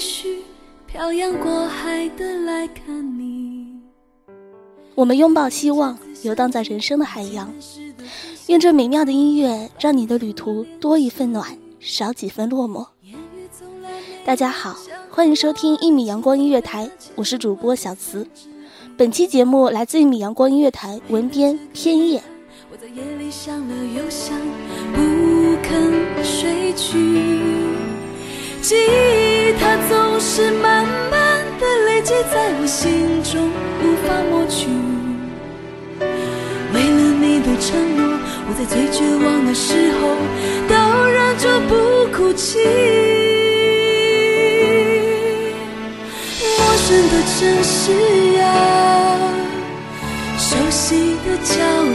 的积蓄，漂洋过海的来看你。我们拥抱希望，游荡在人生的海洋。愿这美妙的音乐让你的旅途多一份暖，少几分落寞。大家好，欢迎收听一米阳光音乐台，我是主播小慈。本期节目来自一米阳光音乐台文编偏叶。我在夜里想了又想，不肯睡去。记忆它总是慢慢的累积在我心中，无法抹去。为了你的承诺，我在最绝望的时候都忍住不哭泣。陌生的城市啊，熟悉的角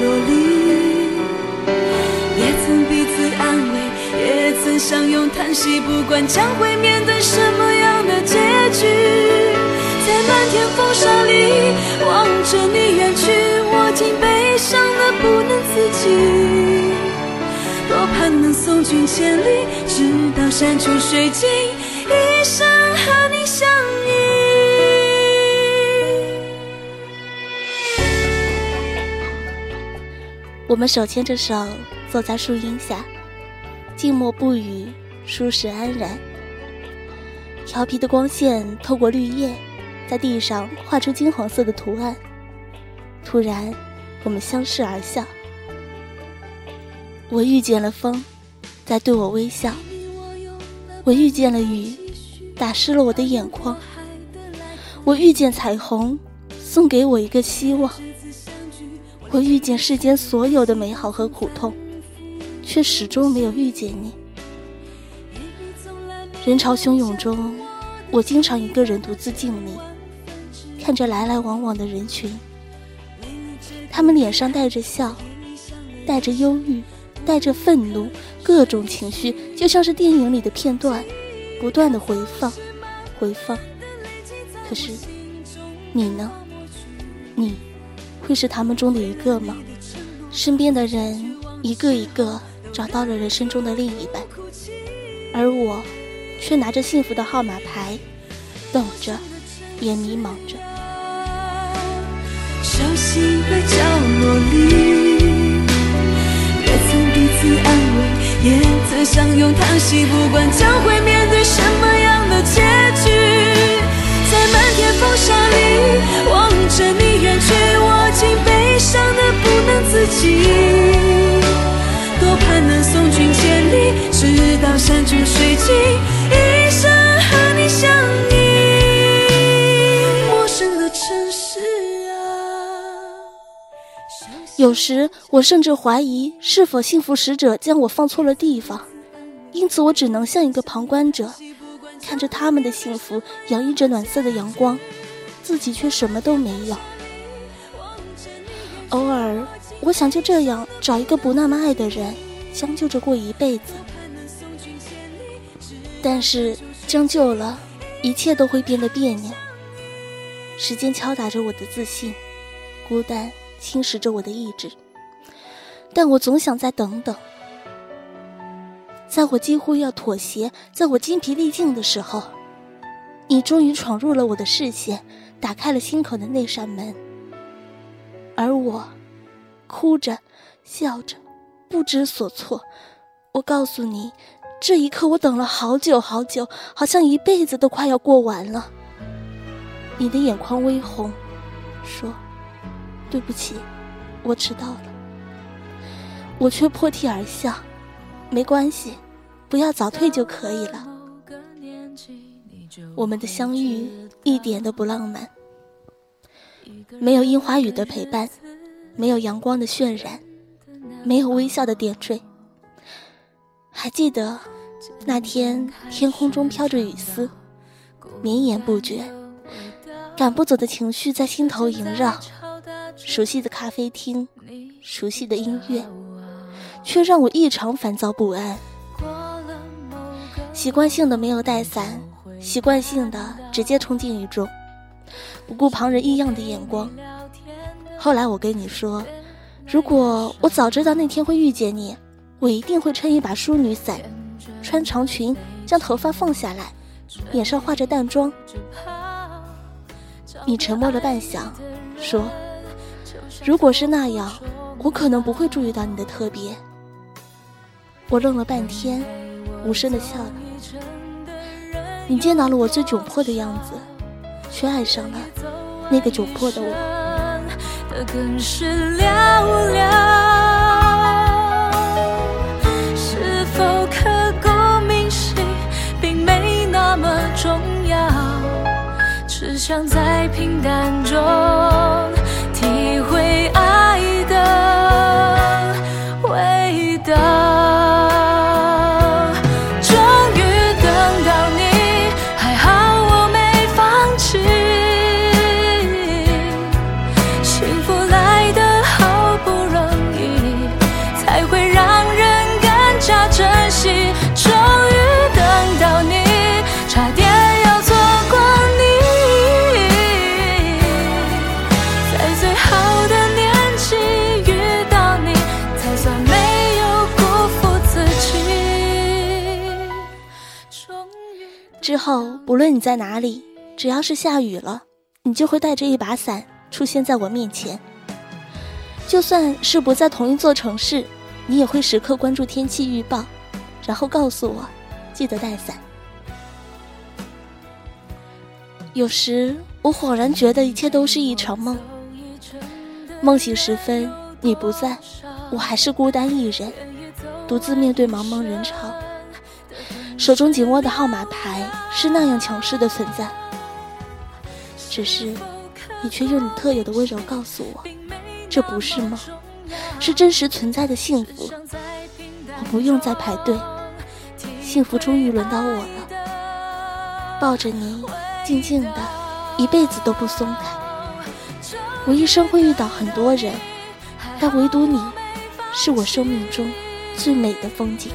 落里，相拥叹息，不管将会面对什么样的结局，在漫天风沙里望着你远去，我竟悲伤的不能自己。多盼能送君千里，直到山穷水尽，一生和你相依。我们手牵着手坐在树荫下，静默不语，舒适安然。调皮的光线透过绿叶，在地上画出金黄色的图案。突然，我们相视而笑。我遇见了风，在对我微笑；我遇见了雨，打湿了我的眼眶；我遇见彩虹，送给我一个希望。我遇见世间所有的美好和苦痛，却始终没有遇见你。人潮汹涌中，我经常一个人独自静谧，看着来来往往的人群。他们脸上带着笑，带着忧郁，带着愤怒，各种情绪就像是电影里的片段，不断的回放，回放。可是，你呢？你？会是他们中的一个吗？身边的人一个一个找到了人生中的另一半，而我却拿着幸福的号码牌，等着，也迷茫着。熟悉的角落里，也曾彼此安慰，也曾相拥叹息，不管将会面对什么样的结局，在漫天风沙里望着你远去，我竟悲伤的不能自己。直到山穷水尽，一生和你相依。陌生的城市啊。有时我甚至怀疑，是否幸福使者将我放错了地方，因此我只能像一个旁观者，看着他们的幸福洋溢着暖色的阳光，自己却什么都没有。偶尔，我想就这样找一个不那么爱的人，将就着过一辈子。但是将就了，一切都会变得别扭。时间敲打着我的自信，孤单侵蚀着我的意志。但我总想再等等，在我几乎要妥协，在我筋疲力尽的时候，你终于闯入了我的视线，打开了心口的那扇门。而我，哭着，笑着，不知所措。我告诉你，这一刻我等了好久好久，好像一辈子都快要过完了。你的眼眶微红，说：“对不起，我迟到了。”我却破涕而笑，没关系，不要早退就可以了。我们的相遇一点都不浪漫，没有樱花雨的陪伴，没有阳光的渲染，没有微笑的点缀。还记得那天天空中飘着雨丝，绵延不绝，赶不走的情绪在心头萦绕，熟悉的咖啡厅，熟悉的音乐。却让我异常烦躁不安。习惯性的没有带伞，习惯性的直接冲进雨中，不顾旁人异样的眼光。后来我跟你说，如果我早知道那天会遇见你，我一定会撑一把淑女伞，穿长裙，将头发放下来，脸上化着淡妆。你沉默了半晌，说：“如果是那样，我可能不会注意到你的特别。”我愣了半天，无声的笑了。你见到了我最窘迫的样子，却爱上了那个窘迫的我是寥寥。想再平淡之后，不论你在哪里，只要是下雨了，你就会带着一把伞出现在我面前。就算是不在同一座城市，你也会时刻关注天气预报，然后告诉我，记得带伞。有时我恍然觉得一切都是一场梦。梦醒时分，你不在，我还是孤单一人，独自面对茫茫人潮。手中紧握的号码牌是那样强势的存在，只是你却用你特有的温柔告诉我，这不是梦，是真实存在的幸福。我不用再排队，幸福终于轮到我了。抱着你，静静的，一辈子都不松开。我一生会遇到很多人，但唯独你，是我生命中最美的风景。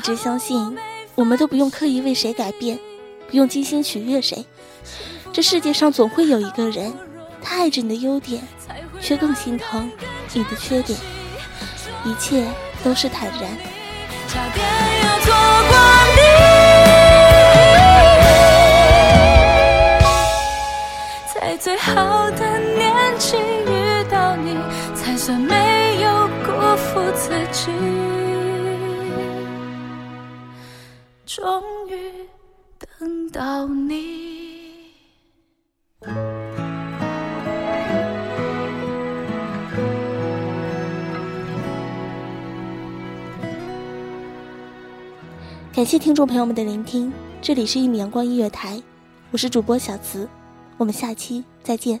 一直相信，我们都不用刻意为谁改变，不用精心取悦谁。这世界上总会有一个人，他爱着你的优点，却更心疼你的缺点。一切都是坦然。在最好的年纪遇。到你，才算没有辜负自己。终于等到你。感谢听众朋友们的聆听，这里是一米阳光音乐台，我是主播小慈，我们下期再见。